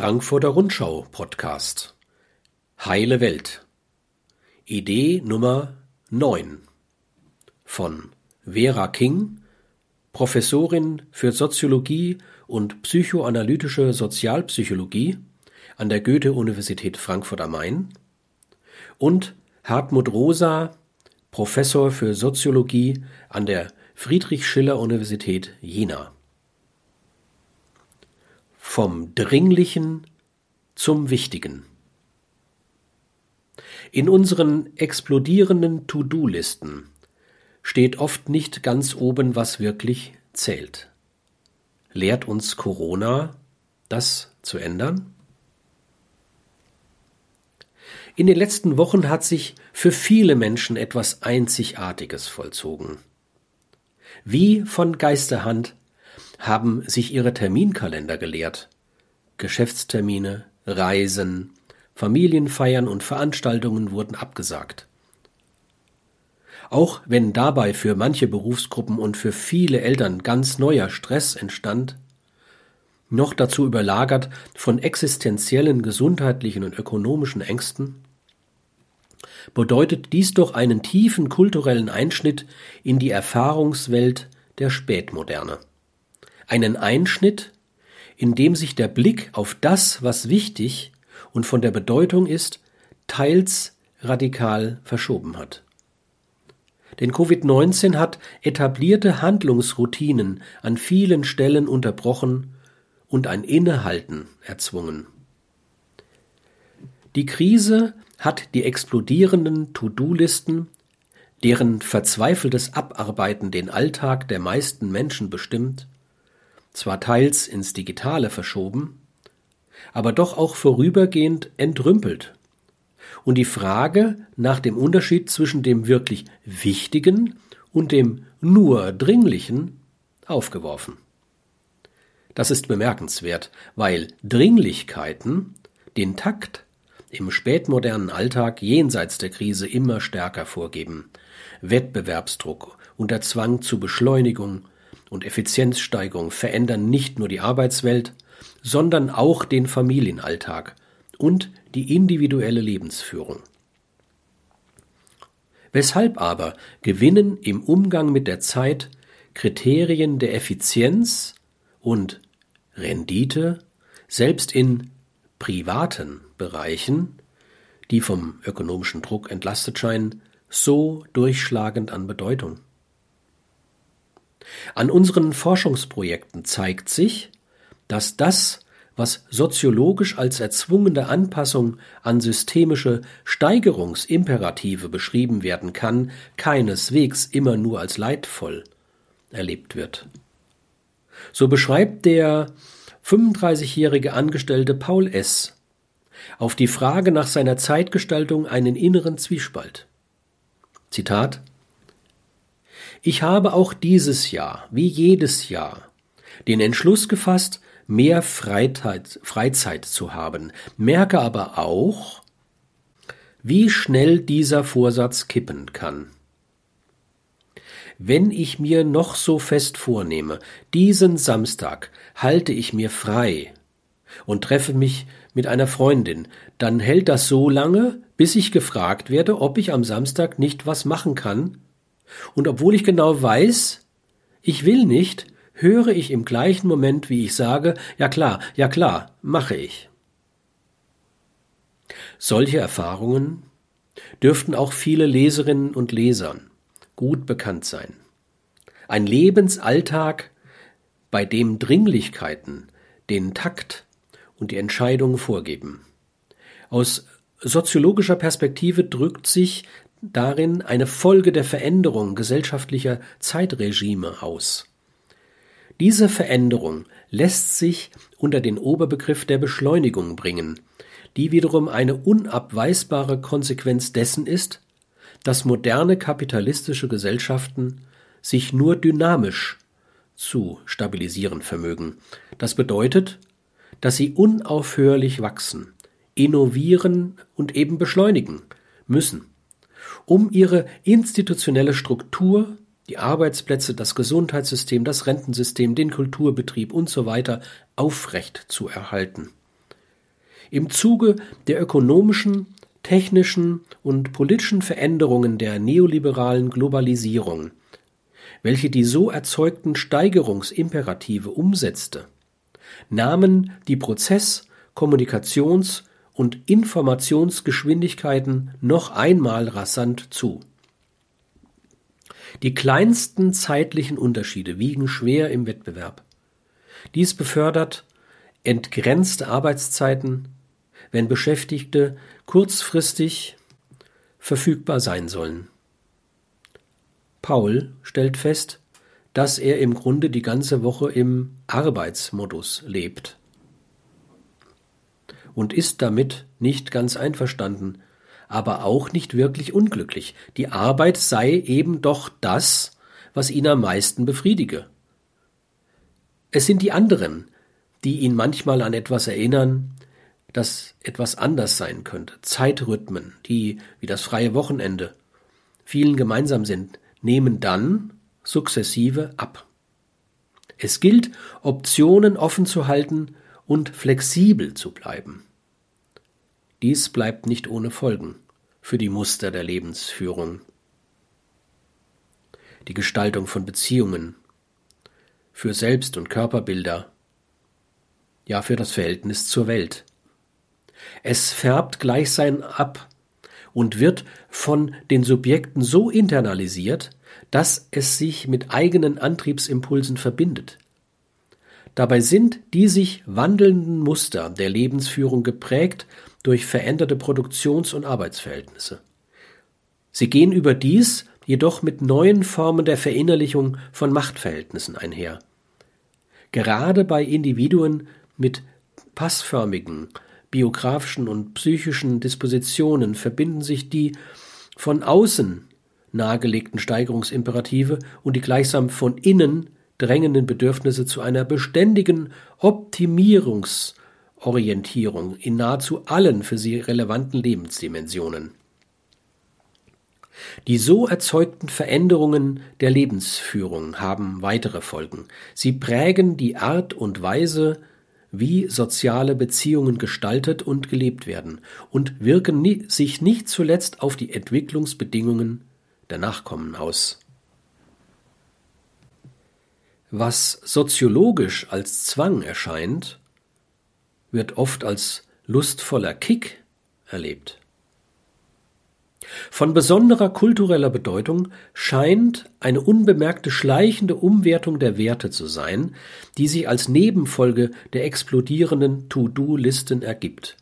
Frankfurter Rundschau Podcast Heile Welt. Idee Nummer 9 von Vera King, Professorin für Soziologie und psychoanalytische Sozialpsychologie an der Goethe-Universität Frankfurt am Main und Hartmut Rosa, Professor für Soziologie an der Friedrich-Schiller-Universität Jena. Vom Dringlichen zum Wichtigen. In unseren explodierenden To-Do-Listen steht oft nicht ganz oben, was wirklich zählt. Lehrt uns Corona, das zu ändern? In den letzten Wochen hat sich für viele Menschen etwas Einzigartiges vollzogen. Wie von Geisterhand haben sich ihre Terminkalender geleert. Geschäftstermine, Reisen, Familienfeiern und Veranstaltungen wurden abgesagt. Auch wenn dabei für manche Berufsgruppen und für viele Eltern ganz neuer Stress entstand, noch dazu überlagert von existenziellen gesundheitlichen und ökonomischen Ängsten, bedeutet dies doch einen tiefen kulturellen Einschnitt in die Erfahrungswelt der Spätmoderne einen Einschnitt, in dem sich der Blick auf das, was wichtig und von der Bedeutung ist, teils radikal verschoben hat. Denn Covid-19 hat etablierte Handlungsroutinen an vielen Stellen unterbrochen und ein Innehalten erzwungen. Die Krise hat die explodierenden To-Do-Listen, deren verzweifeltes Abarbeiten den Alltag der meisten Menschen bestimmt, zwar teils ins Digitale verschoben, aber doch auch vorübergehend entrümpelt und die Frage nach dem Unterschied zwischen dem wirklich Wichtigen und dem nur Dringlichen aufgeworfen. Das ist bemerkenswert, weil Dringlichkeiten den Takt im spätmodernen Alltag jenseits der Krise immer stärker vorgeben. Wettbewerbsdruck und der Zwang zu Beschleunigung und Effizienzsteigerung verändern nicht nur die Arbeitswelt, sondern auch den Familienalltag und die individuelle Lebensführung. Weshalb aber gewinnen im Umgang mit der Zeit Kriterien der Effizienz und Rendite selbst in privaten Bereichen, die vom ökonomischen Druck entlastet scheinen, so durchschlagend an Bedeutung? An unseren Forschungsprojekten zeigt sich, dass das, was soziologisch als erzwungene Anpassung an systemische Steigerungsimperative beschrieben werden kann, keineswegs immer nur als leidvoll erlebt wird. So beschreibt der 35-jährige Angestellte Paul S. auf die Frage nach seiner Zeitgestaltung einen inneren Zwiespalt. Zitat ich habe auch dieses Jahr, wie jedes Jahr, den Entschluss gefasst, mehr Freizeit, Freizeit zu haben, merke aber auch, wie schnell dieser Vorsatz kippen kann. Wenn ich mir noch so fest vornehme, diesen Samstag halte ich mir frei und treffe mich mit einer Freundin, dann hält das so lange, bis ich gefragt werde, ob ich am Samstag nicht was machen kann, und obwohl ich genau weiß, ich will nicht, höre ich im gleichen Moment, wie ich sage, ja klar, ja klar, mache ich. Solche Erfahrungen dürften auch viele Leserinnen und Lesern gut bekannt sein. Ein Lebensalltag, bei dem Dringlichkeiten den Takt und die Entscheidungen vorgeben. Aus soziologischer Perspektive drückt sich darin eine Folge der Veränderung gesellschaftlicher Zeitregime aus. Diese Veränderung lässt sich unter den Oberbegriff der Beschleunigung bringen, die wiederum eine unabweisbare Konsequenz dessen ist, dass moderne kapitalistische Gesellschaften sich nur dynamisch zu stabilisieren vermögen. Das bedeutet, dass sie unaufhörlich wachsen, innovieren und eben beschleunigen müssen um ihre institutionelle Struktur, die Arbeitsplätze, das Gesundheitssystem, das Rentensystem, den Kulturbetrieb und so aufrecht. Im Zuge der ökonomischen, technischen und politischen Veränderungen der neoliberalen Globalisierung, welche die so erzeugten Steigerungsimperative umsetzte, nahmen die Prozess-, Kommunikations- und Informationsgeschwindigkeiten noch einmal rasant zu. Die kleinsten zeitlichen Unterschiede wiegen schwer im Wettbewerb. Dies befördert entgrenzte Arbeitszeiten, wenn Beschäftigte kurzfristig verfügbar sein sollen. Paul stellt fest, dass er im Grunde die ganze Woche im Arbeitsmodus lebt und ist damit nicht ganz einverstanden, aber auch nicht wirklich unglücklich. Die Arbeit sei eben doch das, was ihn am meisten befriedige. Es sind die anderen, die ihn manchmal an etwas erinnern, das etwas anders sein könnte. Zeitrhythmen, die, wie das freie Wochenende, vielen gemeinsam sind, nehmen dann sukzessive ab. Es gilt, Optionen offen zu halten und flexibel zu bleiben. Dies bleibt nicht ohne Folgen für die Muster der Lebensführung, die Gestaltung von Beziehungen, für Selbst- und Körperbilder, ja für das Verhältnis zur Welt. Es färbt Gleichsein ab und wird von den Subjekten so internalisiert, dass es sich mit eigenen Antriebsimpulsen verbindet. Dabei sind die sich wandelnden Muster der Lebensführung geprägt durch veränderte Produktions- und Arbeitsverhältnisse. Sie gehen überdies jedoch mit neuen Formen der Verinnerlichung von Machtverhältnissen einher. Gerade bei Individuen mit passförmigen, biografischen und psychischen Dispositionen verbinden sich die von außen nahegelegten Steigerungsimperative und die gleichsam von innen drängenden Bedürfnisse zu einer beständigen Optimierungs- Orientierung in nahezu allen für sie relevanten Lebensdimensionen. Die so erzeugten Veränderungen der Lebensführung haben weitere Folgen. Sie prägen die Art und Weise, wie soziale Beziehungen gestaltet und gelebt werden und wirken nie, sich nicht zuletzt auf die Entwicklungsbedingungen der Nachkommen aus. Was soziologisch als Zwang erscheint, wird oft als lustvoller Kick erlebt. Von besonderer kultureller Bedeutung scheint eine unbemerkte schleichende Umwertung der Werte zu sein, die sich als Nebenfolge der explodierenden To-Do-Listen ergibt.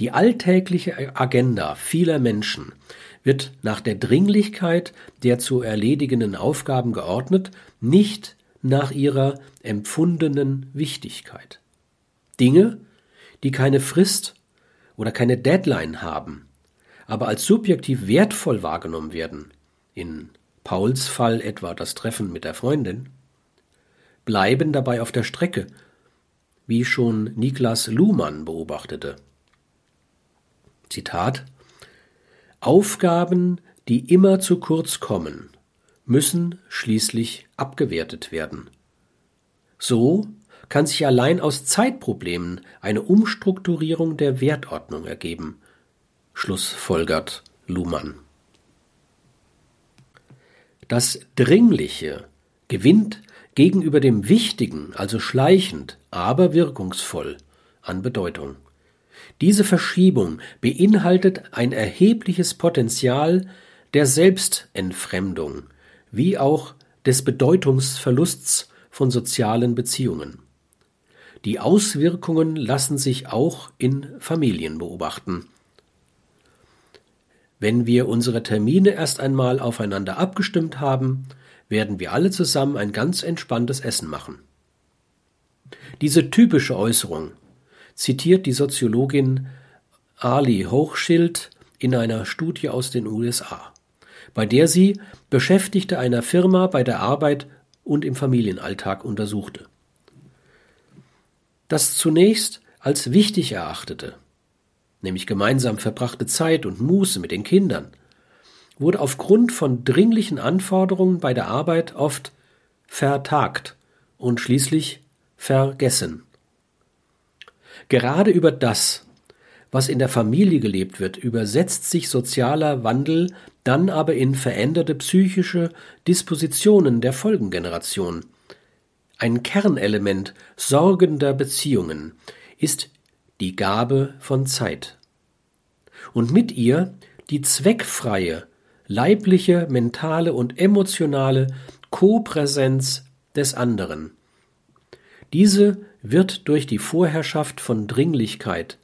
Die alltägliche Agenda vieler Menschen wird nach der Dringlichkeit der zu erledigenden Aufgaben geordnet, nicht nach ihrer empfundenen Wichtigkeit. Dinge, die keine Frist oder keine Deadline haben, aber als subjektiv wertvoll wahrgenommen werden, in Pauls Fall etwa das Treffen mit der Freundin, bleiben dabei auf der Strecke, wie schon Niklas Luhmann beobachtete. Zitat Aufgaben, die immer zu kurz kommen, müssen schließlich abgewertet werden. So kann sich allein aus Zeitproblemen eine Umstrukturierung der Wertordnung ergeben, schlussfolgert Luhmann. Das Dringliche gewinnt gegenüber dem Wichtigen, also schleichend, aber wirkungsvoll, an Bedeutung. Diese Verschiebung beinhaltet ein erhebliches Potenzial der Selbstentfremdung, wie auch des Bedeutungsverlusts von sozialen Beziehungen. Die Auswirkungen lassen sich auch in Familien beobachten. Wenn wir unsere Termine erst einmal aufeinander abgestimmt haben, werden wir alle zusammen ein ganz entspanntes Essen machen. Diese typische Äußerung zitiert die Soziologin Ali Hochschild in einer Studie aus den USA, bei der sie Beschäftigte einer Firma bei der Arbeit und im Familienalltag untersuchte das zunächst als wichtig erachtete, nämlich gemeinsam verbrachte Zeit und Muße mit den Kindern, wurde aufgrund von dringlichen Anforderungen bei der Arbeit oft vertagt und schließlich vergessen. Gerade über das, was in der Familie gelebt wird, übersetzt sich sozialer Wandel dann aber in veränderte psychische Dispositionen der Folgengeneration. Ein Kernelement sorgender Beziehungen ist die Gabe von Zeit. Und mit ihr die zweckfreie, leibliche, mentale und emotionale Kopräsenz des anderen. Diese wird durch die Vorherrschaft von Dringlichkeit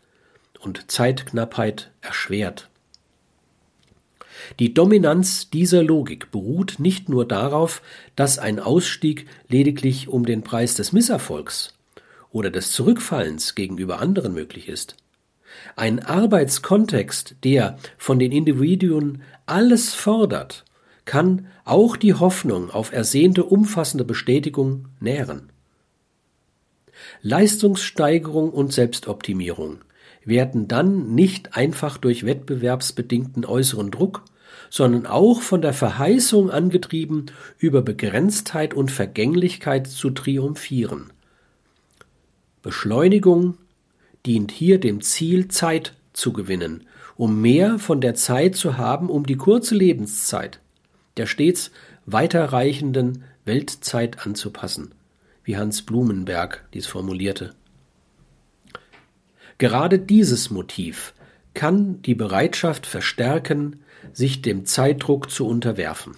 und Zeitknappheit erschwert. Die Dominanz dieser Logik beruht nicht nur darauf, dass ein Ausstieg lediglich um den Preis des Misserfolgs oder des Zurückfallens gegenüber anderen möglich ist. Ein Arbeitskontext, der von den Individuen alles fordert, kann auch die Hoffnung auf ersehnte umfassende Bestätigung nähren. Leistungssteigerung und Selbstoptimierung werden dann nicht einfach durch wettbewerbsbedingten äußeren Druck, sondern auch von der Verheißung angetrieben, über Begrenztheit und Vergänglichkeit zu triumphieren. Beschleunigung dient hier dem Ziel, Zeit zu gewinnen, um mehr von der Zeit zu haben, um die kurze Lebenszeit der stets weiterreichenden Weltzeit anzupassen, wie Hans Blumenberg dies formulierte. Gerade dieses Motiv kann die Bereitschaft verstärken, sich dem Zeitdruck zu unterwerfen.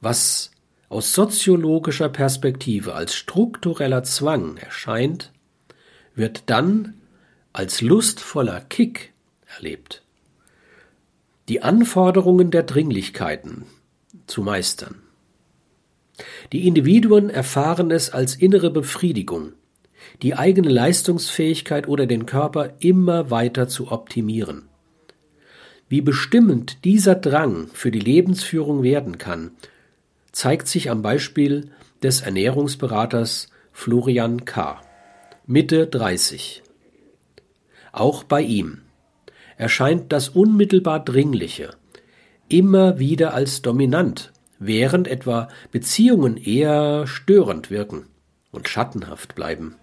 Was aus soziologischer Perspektive als struktureller Zwang erscheint, wird dann als lustvoller Kick erlebt. Die Anforderungen der Dringlichkeiten zu meistern. Die Individuen erfahren es als innere Befriedigung, die eigene Leistungsfähigkeit oder den Körper immer weiter zu optimieren. Wie bestimmend dieser Drang für die Lebensführung werden kann, zeigt sich am Beispiel des Ernährungsberaters Florian K. Mitte 30. Auch bei ihm erscheint das unmittelbar Dringliche immer wieder als dominant, während etwa Beziehungen eher störend wirken und schattenhaft bleiben.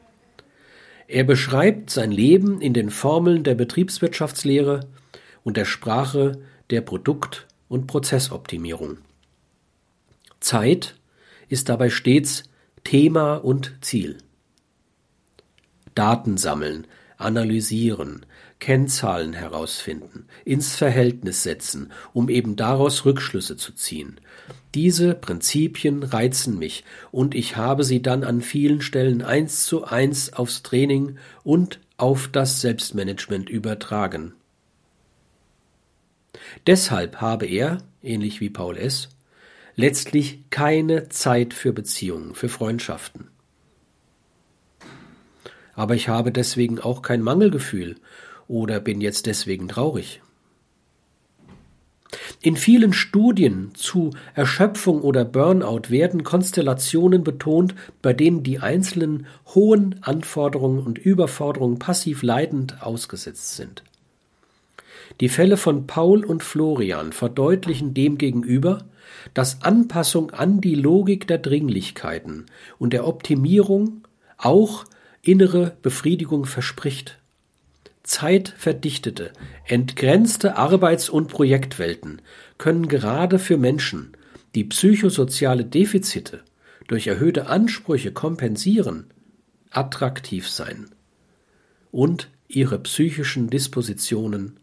Er beschreibt sein Leben in den Formeln der Betriebswirtschaftslehre und der Sprache der Produkt- und Prozessoptimierung. Zeit ist dabei stets Thema und Ziel. Daten sammeln, analysieren, Kennzahlen herausfinden, ins Verhältnis setzen, um eben daraus Rückschlüsse zu ziehen. Diese Prinzipien reizen mich, und ich habe sie dann an vielen Stellen eins zu eins aufs Training und auf das Selbstmanagement übertragen. Deshalb habe er, ähnlich wie Paul S., letztlich keine Zeit für Beziehungen, für Freundschaften. Aber ich habe deswegen auch kein Mangelgefühl oder bin jetzt deswegen traurig. In vielen Studien zu Erschöpfung oder Burnout werden Konstellationen betont, bei denen die Einzelnen hohen Anforderungen und Überforderungen passiv leidend ausgesetzt sind. Die Fälle von Paul und Florian verdeutlichen demgegenüber, dass Anpassung an die Logik der Dringlichkeiten und der Optimierung auch innere Befriedigung verspricht. Zeitverdichtete, entgrenzte Arbeits- und Projektwelten können gerade für Menschen, die psychosoziale Defizite durch erhöhte Ansprüche kompensieren, attraktiv sein und ihre psychischen Dispositionen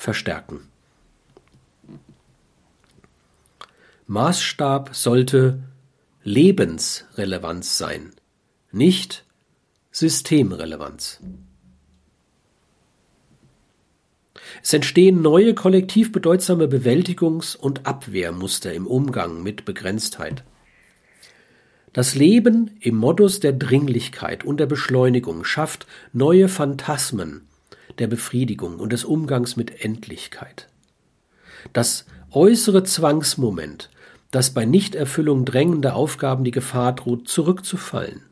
verstärken. Maßstab sollte Lebensrelevanz sein, nicht Systemrelevanz. Es entstehen neue kollektiv bedeutsame Bewältigungs- und Abwehrmuster im Umgang mit Begrenztheit. Das Leben im Modus der Dringlichkeit und der Beschleunigung schafft neue Phantasmen der Befriedigung und des Umgangs mit Endlichkeit. Das äußere Zwangsmoment, das bei Nichterfüllung drängender Aufgaben die Gefahr droht, zurückzufallen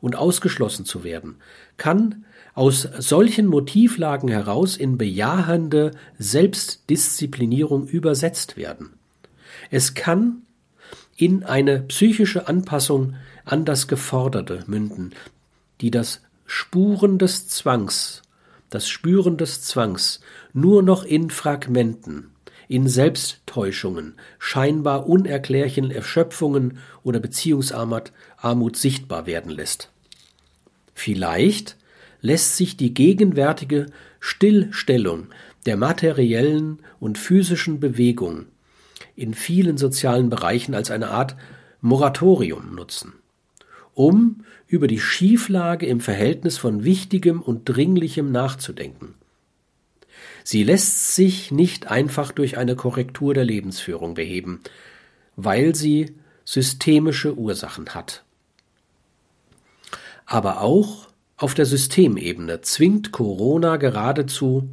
und ausgeschlossen zu werden, kann aus solchen Motivlagen heraus in bejahende Selbstdisziplinierung übersetzt werden. Es kann in eine psychische Anpassung an das Geforderte münden, die das Spuren des Zwangs das Spüren des Zwangs nur noch in Fragmenten, in Selbsttäuschungen, scheinbar unerklärlichen Erschöpfungen oder Beziehungsarmut Armut sichtbar werden lässt. Vielleicht lässt sich die gegenwärtige Stillstellung der materiellen und physischen Bewegung in vielen sozialen Bereichen als eine Art Moratorium nutzen, um über die Schieflage im Verhältnis von Wichtigem und Dringlichem nachzudenken. Sie lässt sich nicht einfach durch eine Korrektur der Lebensführung beheben, weil sie systemische Ursachen hat. Aber auch auf der Systemebene zwingt Corona geradezu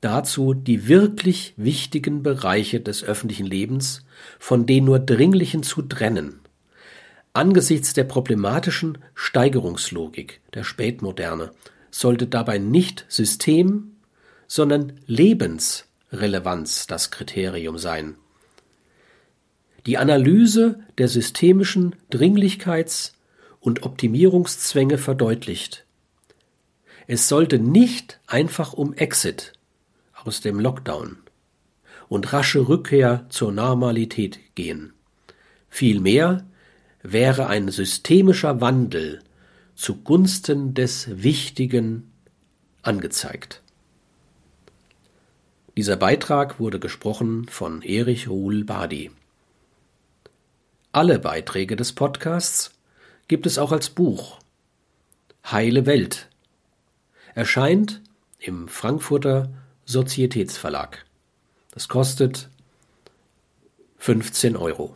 dazu, die wirklich wichtigen Bereiche des öffentlichen Lebens von den nur dringlichen zu trennen. Angesichts der problematischen Steigerungslogik der Spätmoderne sollte dabei nicht System, sondern Lebensrelevanz das Kriterium sein. Die Analyse der systemischen Dringlichkeits- und Optimierungszwänge verdeutlicht. Es sollte nicht einfach um Exit aus dem Lockdown und rasche Rückkehr zur Normalität gehen. Vielmehr wäre ein systemischer Wandel zugunsten des Wichtigen angezeigt. Dieser Beitrag wurde gesprochen von Erich Ruhl Badi. Alle Beiträge des Podcasts gibt es auch als Buch. Heile Welt. Erscheint im Frankfurter Sozietätsverlag. Das kostet 15 Euro.